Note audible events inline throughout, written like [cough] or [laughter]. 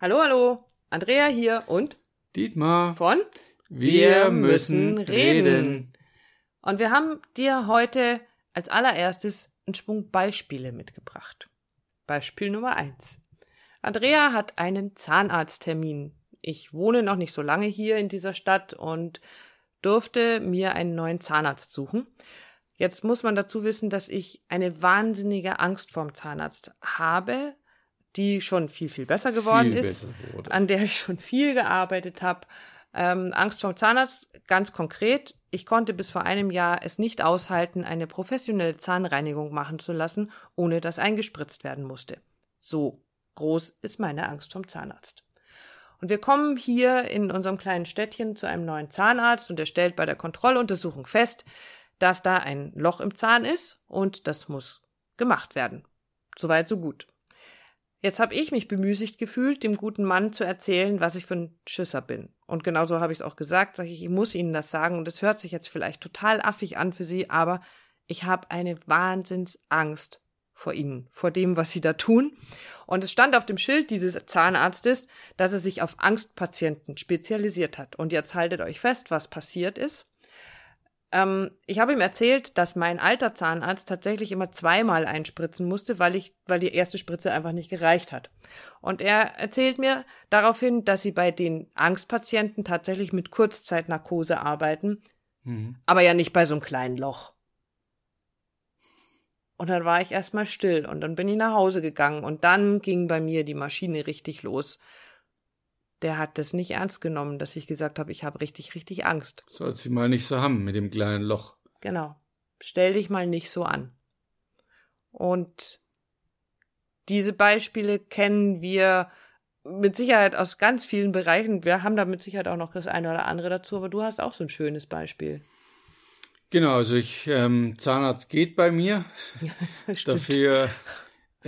Hallo, hallo. Andrea hier und Dietmar von Wir müssen reden. Und wir haben dir heute als allererstes einen Schwung Beispiele mitgebracht. Beispiel Nummer eins. Andrea hat einen Zahnarzttermin. Ich wohne noch nicht so lange hier in dieser Stadt und durfte mir einen neuen Zahnarzt suchen. Jetzt muss man dazu wissen, dass ich eine wahnsinnige Angst vorm Zahnarzt habe, die schon viel, viel besser geworden Viel ist, besser an der ich schon viel gearbeitet habe. Ähm, Angst vorm Zahnarzt, ganz konkret. Ich konnte bis vor einem Jahr es nicht aushalten, eine professionelle Zahnreinigung machen zu lassen, ohne dass eingespritzt werden musste. So groß ist meine Angst vom Zahnarzt. Und wir kommen hier in unserem kleinen Städtchen zu einem neuen Zahnarzt und er stellt bei der Kontrolluntersuchung fest, dass da ein Loch im Zahn ist und das muss gemacht werden. Soweit, so gut. Jetzt habe ich mich bemüßigt gefühlt, dem guten Mann zu erzählen, was ich für ein Schisser bin. Und genauso habe ich es auch gesagt, sage ich, ich muss Ihnen das sagen. Und es hört sich jetzt vielleicht total affig an für Sie, aber ich habe eine Wahnsinnsangst vor Ihnen, vor dem, was Sie da tun. Und es stand auf dem Schild dieses Zahnarztes, dass er sich auf Angstpatienten spezialisiert hat. Und jetzt haltet euch fest, was passiert ist. Ähm, ich habe ihm erzählt, dass mein alter Zahnarzt tatsächlich immer zweimal einspritzen musste, weil ich, weil die erste Spritze einfach nicht gereicht hat. Und er erzählt mir daraufhin, dass sie bei den Angstpatienten tatsächlich mit Kurzzeitnarkose arbeiten, Mhm. aber ja nicht bei so einem kleinen Loch. Und dann war ich erstmal still und dann bin ich nach Hause gegangen und dann ging bei mir die Maschine richtig los. Der hat das nicht ernst genommen, dass ich gesagt habe, ich habe richtig, richtig Angst. Soll sie mal nicht so haben mit dem kleinen Loch. Genau. Stell dich mal nicht so an. Und diese Beispiele kennen wir mit Sicherheit aus ganz vielen Bereichen. Wir haben da mit Sicherheit auch noch das eine oder andere dazu, aber du hast auch so ein schönes Beispiel. Genau, also ich, ähm, Zahnarzt geht bei mir. [laughs] Dafür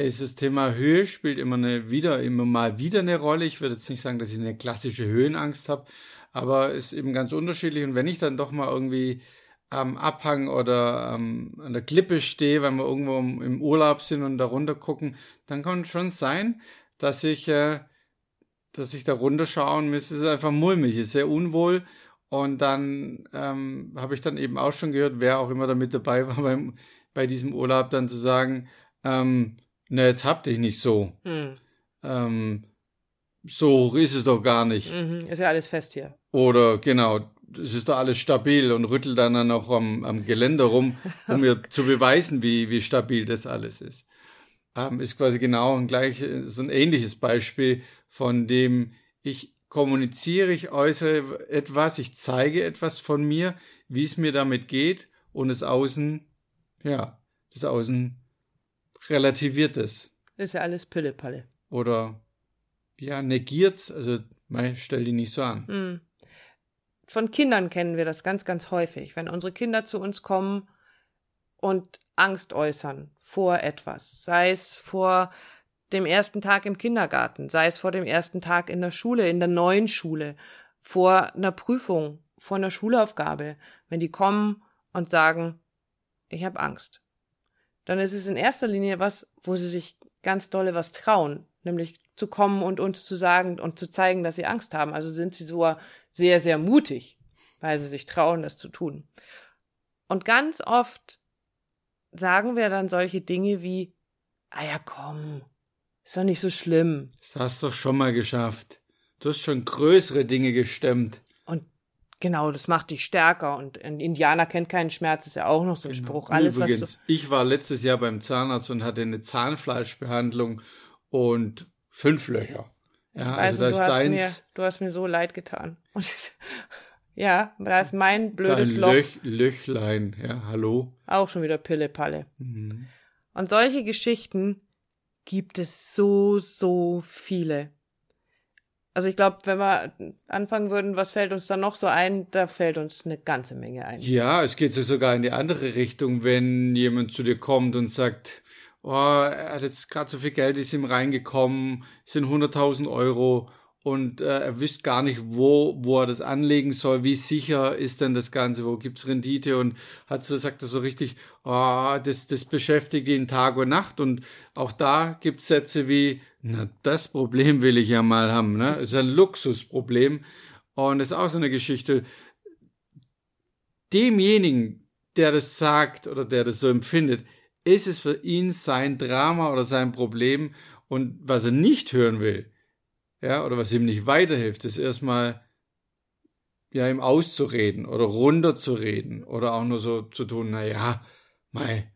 ist das Thema Höhe spielt immer eine wieder immer mal wieder eine Rolle. Ich würde jetzt nicht sagen, dass ich eine klassische Höhenangst habe, aber ist eben ganz unterschiedlich. Und wenn ich dann doch mal irgendwie am Abhang oder ähm, an der Klippe stehe, weil wir irgendwo im Urlaub sind und da runter gucken, dann kann es schon sein, dass ich, äh, dass ich da runterschaue und mir ist es einfach mulmig, ist sehr unwohl. Und dann ähm, habe ich dann eben auch schon gehört, wer auch immer da mit dabei war [laughs] beim, bei diesem Urlaub, dann zu sagen, ähm, na, jetzt hab dich nicht so. Hm. Ähm, so ist es doch gar nicht. Mhm. Ist ja alles fest hier. Oder genau, es ist doch alles stabil und rüttelt dann noch am, am Geländer rum, um mir [laughs] zu beweisen, wie, wie stabil das alles ist. Ähm, ist quasi genau ein gleich, so ein ähnliches Beispiel, von dem ich kommuniziere, ich äußere etwas, ich zeige etwas von mir, wie es mir damit geht und das Außen, ja, das Außen relativiert es Ist ja alles Pillepalle. oder ja, negiert's, also mei, stell die nicht so an. Hm. Von Kindern kennen wir das ganz, ganz häufig. Wenn unsere Kinder zu uns kommen und Angst äußern vor etwas, sei es vor dem ersten Tag im Kindergarten, sei es vor dem ersten Tag in der Schule, in der neuen Schule, vor einer Prüfung, vor einer Schulaufgabe, wenn die kommen und sagen, ich habe Angst, dann ist es in erster Linie was, wo sie sich ganz dolle was trauen, nämlich zu kommen und uns zu sagen und zu zeigen, dass sie Angst haben. Also sind sie sogar sehr, sehr mutig, weil sie sich trauen, das zu tun. Und ganz oft sagen wir dann solche Dinge wie, ah ja, komm, ist doch nicht so schlimm. Das hast du schon mal geschafft. Du hast schon größere Dinge gestemmt. Genau, das macht dich stärker. Und ein Indianer kennt keinen Schmerz, ist ja auch noch so ein Spruch. Alles, was Übrigens, ich war letztes Jahr beim Zahnarzt und hatte eine Zahnfleischbehandlung und fünf Löcher. Ja, du, also da du, ist hast mir, deins, du hast mir so leid getan. [laughs] Und ja, da ist mein blödes dein Loch Löch, Löchlein. Ja, hallo. auch schon wieder Pille-Palle. Mhm. Und solche Geschichten gibt es so, so viele. Also ich glaube, wenn wir anfangen würden, was fällt uns dann noch so ein, da fällt uns eine ganze Menge ein. Ja, es geht sogar in die andere Richtung, wenn jemand zu dir kommt und sagt, oh, er hat jetzt gerade so viel Geld, ist ihm reingekommen, sind 100.000 Euro und äh, er wüsste gar nicht, wo, wo er das anlegen soll, wie sicher ist denn das Ganze, wo gibt's Rendite? Und hat so, sagt er so richtig, oh, das, das beschäftigt ihn Tag und Nacht. Und auch da gibt's Sätze wie, na, das Problem will ich ja mal haben, ne? Ist ein Luxusproblem. Und das ist auch so eine Geschichte. Demjenigen, der das sagt oder der das so empfindet, ist es für ihn sein Drama oder sein Problem. Und was er nicht hören will, ja, oder was ihm nicht weiterhilft, ist erstmal ja ihm auszureden oder runterzureden oder auch nur so zu tun, naja, mei,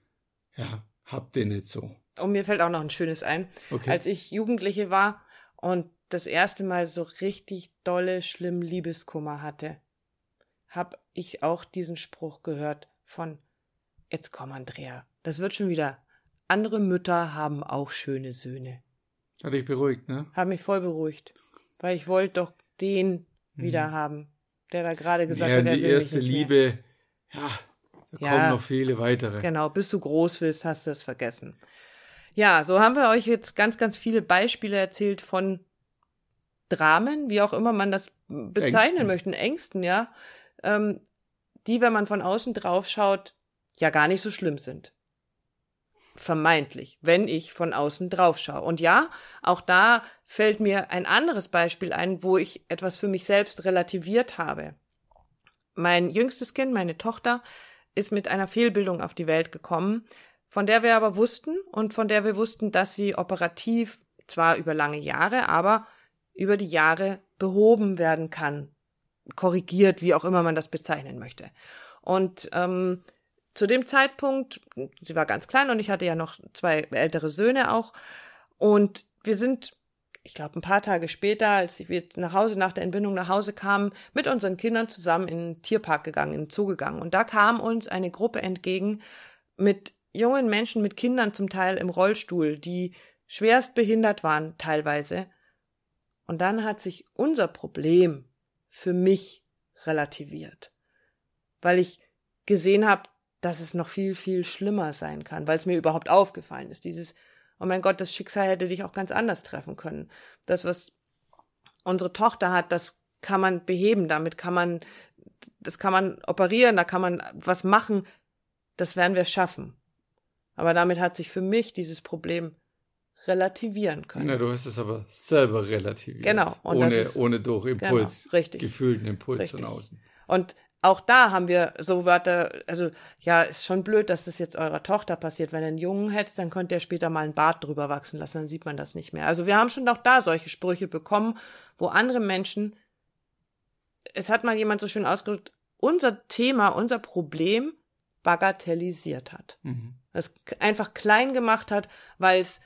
ja, habt ihr nicht so. Und mir fällt auch noch ein schönes ein. Okay. Als ich Jugendliche war und das erste Mal so richtig dolle, schlimm Liebeskummer hatte, habe ich auch diesen Spruch gehört von Jetzt komm, Andrea, das wird schon wieder. Andere Mütter haben auch schöne Söhne. Hat dich beruhigt, ne? Hat mich voll beruhigt. Weil ich wollte doch den mhm. wieder haben, der da gerade gesagt ja, hat, er die will erste mich nicht Liebe, mehr. ja, da ja, kommen noch viele weitere. Genau, bis du groß wirst, hast du es vergessen. Ja, so haben wir euch jetzt ganz, ganz viele Beispiele erzählt von Dramen, wie auch immer man das bezeichnen Ängsten. möchte, Ängsten, ja, ähm, die, wenn man von außen drauf schaut, ja gar nicht so schlimm sind vermeintlich, wenn ich von außen drauf schaue. Und ja, auch da fällt mir ein anderes Beispiel ein, wo ich etwas für mich selbst relativiert habe. Mein jüngstes Kind, meine Tochter, ist mit einer Fehlbildung auf die Welt gekommen, von der wir aber wussten und von der wir wussten, dass sie operativ zwar über lange Jahre, aber über die Jahre behoben werden kann, korrigiert, wie auch immer man das bezeichnen möchte. Und ähm, zu dem Zeitpunkt, sie war ganz klein und ich hatte ja noch zwei ältere Söhne auch. Und wir sind, ich glaube, ein paar Tage später, als wir nach Hause, nach der Entbindung nach Hause kamen, mit unseren Kindern zusammen in den Tierpark gegangen, in den Zoo gegangen. Und da kam uns eine Gruppe entgegen mit jungen Menschen, mit Kindern zum Teil im Rollstuhl, die schwerst behindert waren teilweise. Und dann hat sich unser Problem für mich relativiert, weil ich gesehen habe, dass es noch viel, viel schlimmer sein kann, weil es mir überhaupt aufgefallen ist. Dieses, oh mein Gott, das Schicksal hätte dich auch ganz anders treffen können. Das, was unsere Tochter hat, das kann man beheben, damit kann man, das kann man operieren, da kann man was machen, das werden wir schaffen. Aber damit hat sich für mich dieses Problem relativieren können. Ja, du hast es aber selber relativiert. Genau. ohne, ist, ohne durch Impuls, genau, richtig. gefühlten Impuls richtig. von außen. Und auch da haben wir so Wörter, also ja, ist schon blöd, dass das jetzt eurer Tochter passiert. Wenn ihr einen Jungen hättest, dann könnt ihr später mal einen Bart drüber wachsen lassen, dann sieht man das nicht mehr. Also wir haben schon auch da solche Sprüche bekommen, wo andere Menschen, es hat mal jemand so schön ausgedrückt, unser Thema, unser Problem bagatellisiert hat. Mhm. Es einfach klein gemacht hat, weil es,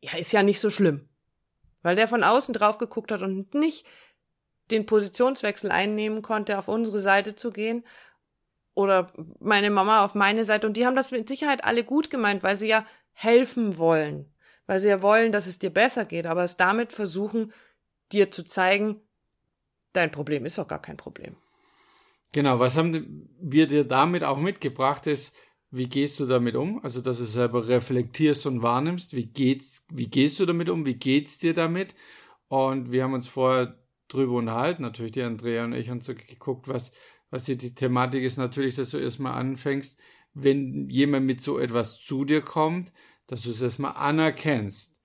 ja, ist ja nicht so schlimm. Weil der von außen drauf geguckt hat und nicht den Positionswechsel einnehmen konnte, auf unsere Seite zu gehen oder meine Mama auf meine Seite. Und die haben das mit Sicherheit alle gut gemeint, weil sie ja helfen wollen, weil sie ja wollen, dass es dir besser geht, aber es damit versuchen, dir zu zeigen, dein Problem ist doch gar kein Problem. Genau, was haben wir dir damit auch mitgebracht, ist, wie gehst du damit um? Also, dass du selber reflektierst und wahrnimmst, wie geht's, wie gehst du damit um, wie geht's dir damit? Und wir haben uns vorher drüber unterhalten, natürlich die Andrea und ich, und so geguckt, was, was hier die Thematik ist. Natürlich, dass du erstmal anfängst, wenn jemand mit so etwas zu dir kommt, dass du es erstmal anerkennst,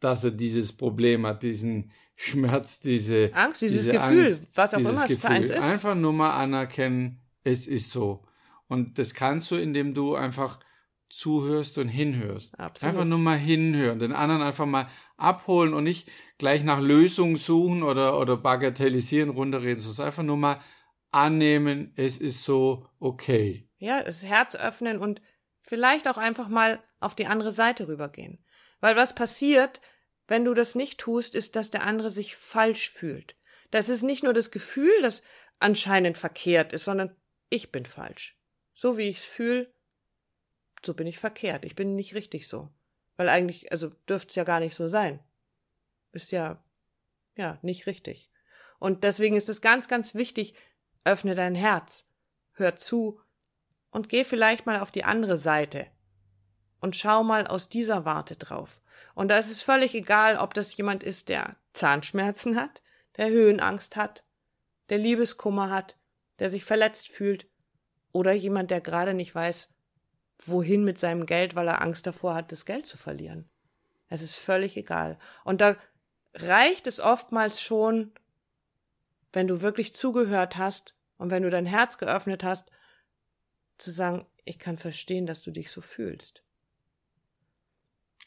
dass er dieses Problem hat, diesen Schmerz, diese Angst, dieses diese Gefühl, Angst, was auch immer es für eins ist. Einfach nur mal anerkennen, es ist so. Und das kannst du, indem du einfach zuhörst und hinhörst. Absolut. Einfach nur mal hinhören, den anderen einfach mal abholen und nicht gleich nach Lösungen suchen oder, oder bagatellisieren, runterreden, sondern einfach nur mal annehmen, es ist so okay. Ja, das Herz öffnen und vielleicht auch einfach mal auf die andere Seite rübergehen. Weil was passiert, wenn du das nicht tust, ist, dass der andere sich falsch fühlt. Das ist nicht nur das Gefühl, das anscheinend verkehrt ist, sondern ich bin falsch. So wie ich es fühle, so bin ich verkehrt. Ich bin nicht richtig so. Weil eigentlich, also dürfte es ja gar nicht so sein. Ist ja, ja, nicht richtig. Und deswegen ist es ganz, ganz wichtig, öffne dein Herz, hör zu und geh vielleicht mal auf die andere Seite und schau mal aus dieser Warte drauf. Und da ist es völlig egal, ob das jemand ist, der Zahnschmerzen hat, der Höhenangst hat, der Liebeskummer hat, der sich verletzt fühlt oder jemand, der gerade nicht weiß, wohin mit seinem Geld, weil er Angst davor hat, das Geld zu verlieren. Es ist völlig egal. Und da reicht es oftmals schon, wenn du wirklich zugehört hast und wenn du dein Herz geöffnet hast, zu sagen, ich kann verstehen, dass du dich so fühlst.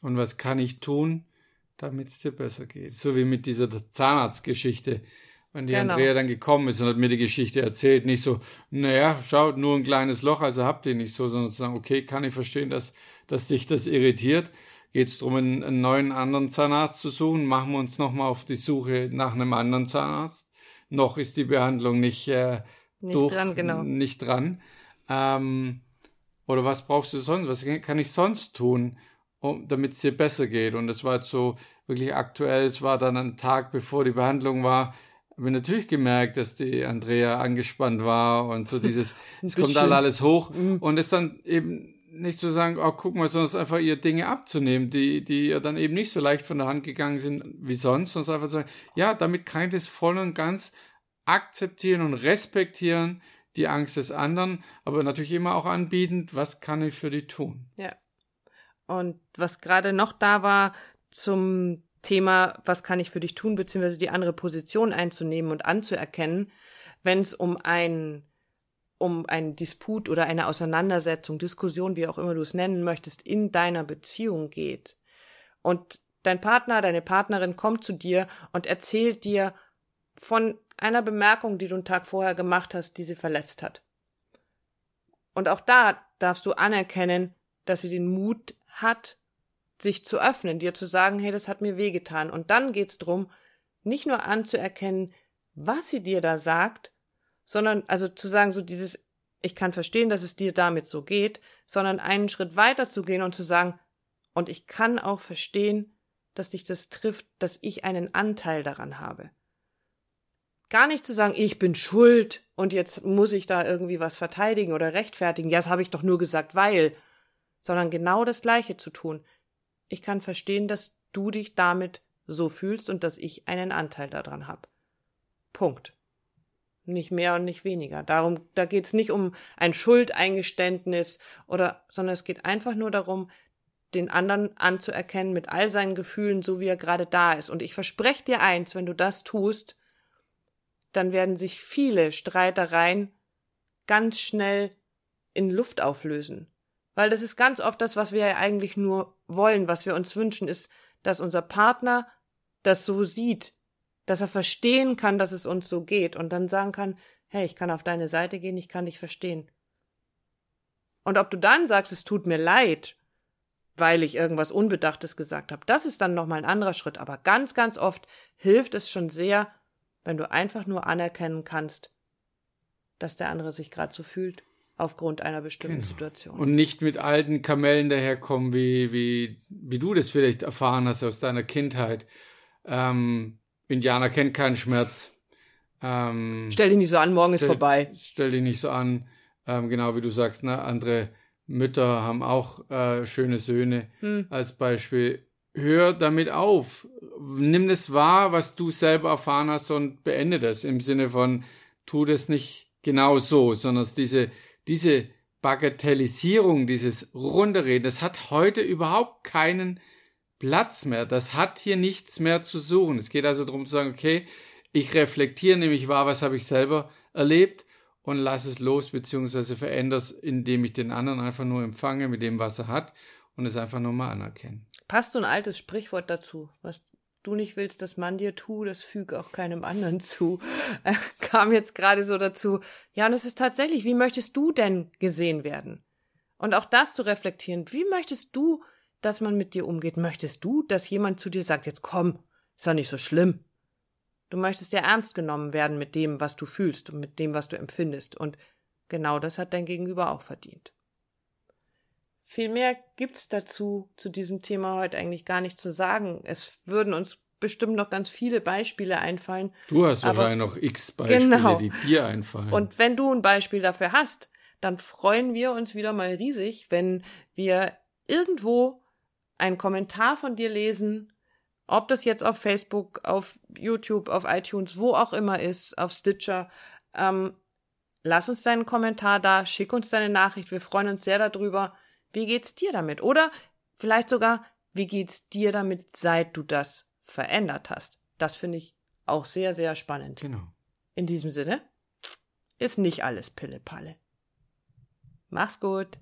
Und was kann ich tun, damit es dir besser geht? So wie mit dieser Zahnarztgeschichte. Wenn die genau. Andrea dann gekommen ist und hat mir die Geschichte erzählt, nicht so, naja, schaut, nur ein kleines Loch, also habt ihr nicht so, sondern zu sagen, okay, kann ich verstehen, dass, dass dich das irritiert. Geht es darum, einen, einen, neuen anderen Zahnarzt zu suchen? Machen wir uns nochmal auf die Suche nach einem anderen Zahnarzt. Noch ist die Behandlung nicht, äh, nicht durch, dran, genau. Nicht dran. Ähm, oder was brauchst du sonst? Was kann ich sonst tun, um, damit es dir besser geht? Und das war jetzt so wirklich aktuell. Es war dann ein Tag, bevor die Behandlung war. Habe natürlich gemerkt, dass die Andrea angespannt war und so dieses, [laughs] es kommt alles hoch mhm. und es dann eben nicht zu sagen, oh, guck mal, sondern einfach ihr Dinge abzunehmen, die, die ihr dann eben nicht so leicht von der Hand gegangen sind wie sonst, sondern einfach zu sagen, ja, damit kann ich das voll und ganz akzeptieren und respektieren, die Angst des anderen, aber natürlich immer auch anbietend, was kann ich für die tun. Ja. Und was gerade noch da war zum Thema, was kann ich für dich tun, beziehungsweise die andere Position einzunehmen und anzuerkennen, wenn es um ein um einen Disput oder eine Auseinandersetzung, Diskussion, wie auch immer du es nennen möchtest, in deiner Beziehung geht. Und dein Partner, deine Partnerin kommt zu dir und erzählt dir von einer Bemerkung, die du einen Tag vorher gemacht hast, die sie verletzt hat. Und auch da darfst du anerkennen, dass sie den Mut hat, sich zu öffnen, dir zu sagen, hey, das hat mir wehgetan. Und dann geht's drum, nicht nur anzuerkennen, was sie dir da sagt, sondern also zu sagen, so dieses, ich kann verstehen, dass es dir damit so geht, sondern einen Schritt weiter zu gehen und zu sagen, und ich kann auch verstehen, dass dich das trifft, dass ich einen Anteil daran habe. Gar nicht zu sagen, ich bin schuld und jetzt muss ich da irgendwie was verteidigen oder rechtfertigen. Ja, das habe ich doch nur gesagt, weil. Sondern genau das Gleiche zu tun. Ich kann verstehen, dass du dich damit so fühlst und dass ich einen Anteil daran habe. Punkt. Nicht mehr und nicht weniger. Darum, da geht es nicht um ein Schuldeingeständnis oder, sondern es geht einfach nur darum, den anderen anzuerkennen mit all seinen Gefühlen, so wie er gerade da ist. Und ich verspreche dir eins, wenn du das tust, dann werden sich viele Streitereien ganz schnell in Luft auflösen. Weil das ist ganz oft das, was wir ja eigentlich nur wollen, was wir uns wünschen, ist, dass unser Partner das so sieht, dass er verstehen kann, dass es uns so geht und dann sagen kann, hey, ich kann auf deine Seite gehen, ich kann dich verstehen. Und ob du dann sagst, es tut mir leid, weil ich irgendwas Unbedachtes gesagt habe, das ist dann nochmal ein anderer Schritt. Aber ganz, ganz oft hilft es schon sehr, wenn du einfach nur anerkennen kannst, dass der andere sich gerade so fühlt aufgrund einer bestimmten genau. Situation. Und nicht mit alten Kamellen daherkommen, wie, wie, wie du das vielleicht erfahren hast aus deiner Kindheit. Ähm, Indianer kennt keinen Schmerz. Ähm, stell dich nicht so an, morgen stell, ist vorbei. Stell dich nicht so an, ähm, genau wie du sagst, ne? andere Mütter haben auch äh, schöne Söhne hm. als Beispiel hör damit auf. Nimm es wahr, was du selber erfahren hast und beende das im Sinne von, tu das nicht genau so, sondern diese, diese Bagatellisierung, dieses Runterreden, das hat heute überhaupt keinen Platz mehr. Das hat hier nichts mehr zu suchen. Es geht also darum zu sagen, okay, ich reflektiere nämlich wahr, was habe ich selber erlebt und lasse es los, beziehungsweise verändere es, indem ich den anderen einfach nur empfange mit dem, was er hat und es einfach nur mal anerkenne. Passt so ein altes Sprichwort dazu, was du nicht willst, dass man dir tu, das füge auch keinem anderen zu. Äh, kam jetzt gerade so dazu. Ja, und es ist tatsächlich, wie möchtest du denn gesehen werden? Und auch das zu reflektieren. Wie möchtest du, dass man mit dir umgeht? Möchtest du, dass jemand zu dir sagt, jetzt komm, ist doch nicht so schlimm. Du möchtest ja ernst genommen werden mit dem, was du fühlst und mit dem, was du empfindest. Und genau das hat dein Gegenüber auch verdient. Viel mehr gibt's dazu, zu diesem Thema heute eigentlich gar nicht zu sagen. Es würden uns bestimmt noch ganz viele Beispiele einfallen. Du hast wahrscheinlich noch x Beispiele, genau. die dir einfallen. Und wenn du ein Beispiel dafür hast, dann freuen wir uns wieder mal riesig, wenn wir irgendwo einen Kommentar von dir lesen, ob das jetzt auf Facebook, auf YouTube, auf iTunes, wo auch immer ist, auf Stitcher. Ähm, lass uns deinen Kommentar da, schick uns deine Nachricht. Wir freuen uns sehr darüber. Wie geht's dir damit? Oder vielleicht sogar, wie geht's dir damit, seit du das verändert hast? Das finde ich auch sehr, sehr spannend. Genau. In diesem Sinne ist nicht alles Pille-Palle. Mach's gut.